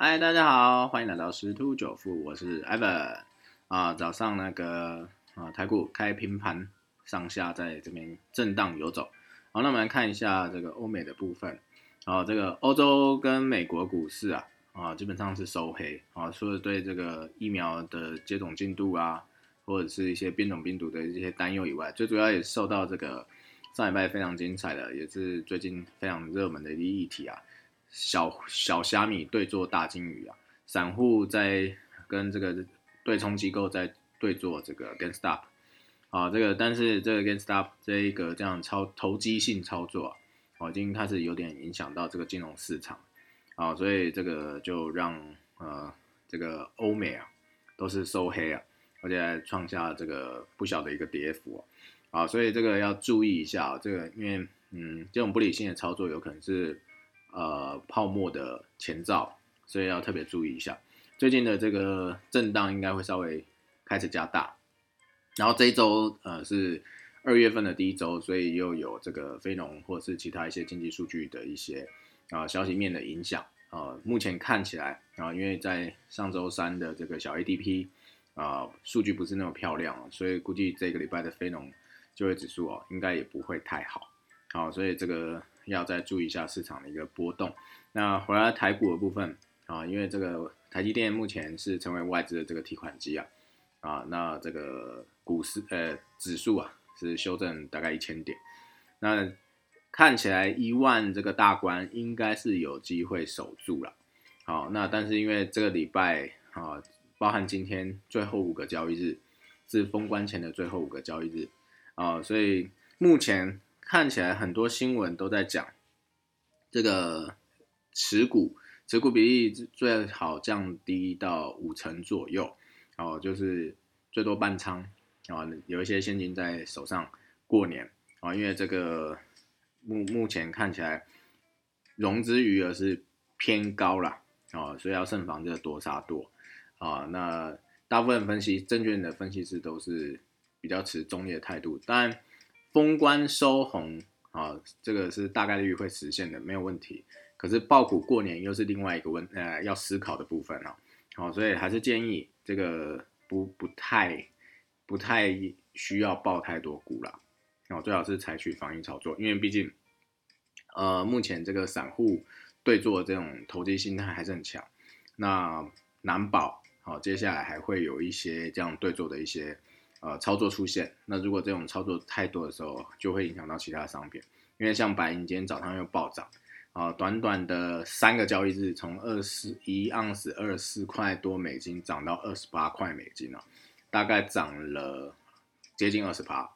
嗨，大家好，欢迎来到十突九富，我是 Evan 啊。早上那个啊，台股开平盘，上下在这边震荡游走。好，那我们来看一下这个欧美的部分。啊，这个欧洲跟美国股市啊，啊，基本上是收黑啊。除了对这个疫苗的接种进度啊，或者是一些变种病毒的一些担忧以外，最主要也受到这个上礼拜非常精彩的，也是最近非常热门的一个议题啊。小小虾米对做大金鱼啊，散户在跟这个对冲机构在对做这个 gain stop 啊，这个但是这个 gain stop 这一个这样操投机性操作啊，已经开始有点影响到这个金融市场啊，所以这个就让呃这个欧美啊都是收黑啊，而且创下这个不小的一个跌幅啊，所以这个要注意一下，这个因为嗯这种不理性的操作有可能是。呃，泡沫的前兆，所以要特别注意一下。最近的这个震荡应该会稍微开始加大。然后这一周，呃，是二月份的第一周，所以又有这个非农或是其他一些经济数据的一些啊消息面的影响啊。目前看起来啊，因为在上周三的这个小 ADP 啊数据不是那么漂亮，所以估计这个礼拜的非农就业指数哦，应该也不会太好。好，所以这个。要再注意一下市场的一个波动。那回来台股的部分啊，因为这个台积电目前是成为外资的这个提款机啊，啊，那这个股市呃指数啊是修正大概一千点，那看起来一万这个大关应该是有机会守住了。好，那但是因为这个礼拜啊，包含今天最后五个交易日是封关前的最后五个交易日啊，所以目前。看起来很多新闻都在讲这个持股持股比例最好降低到五成左右，哦，就是最多半仓啊，有一些现金在手上过年啊，因为这个目目前看起来融资余额是偏高了啊，所以要慎防这个多杀多啊。那大部分分析证券的分析师都是比较持中立的态度，当然。封关收红啊，这个是大概率会实现的，没有问题。可是爆股过年又是另外一个问呃要思考的部分啊，好，所以还是建议这个不不太不太需要爆太多股了，哦，最好是采取防御操作，因为毕竟呃目前这个散户对做这种投机心态还是很强，那难保好接下来还会有一些这样对做的一些。呃，操作出现，那如果这种操作太多的时候，就会影响到其他商品，因为像白银今天早上又暴涨，啊，短短的三个交易日，从二十一盎司二十四块多美金涨到二十八块美金了，大概涨了接近二十八，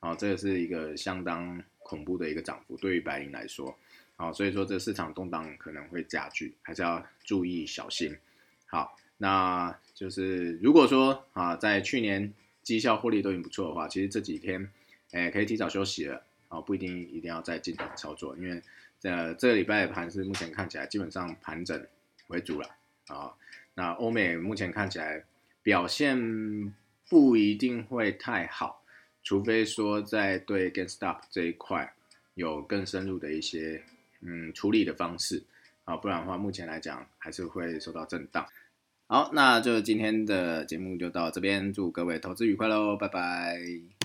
啊，这个是一个相当恐怖的一个涨幅，对于白银来说，啊，所以说这市场动荡可能会加剧，还是要注意小心。好，那就是如果说啊，在去年。绩效获利都已经不错的话，其实这几天，哎，可以提早休息了啊，不一定一定要再进场操作，因为呃，这个礼拜的盘是目前看起来基本上盘整为主了啊。那欧美目前看起来表现不一定会太好，除非说在对 gain stop 这一块有更深入的一些嗯处理的方式啊，不然的话，目前来讲还是会受到震荡。好，那就今天的节目就到这边，祝各位投资愉快喽，拜拜。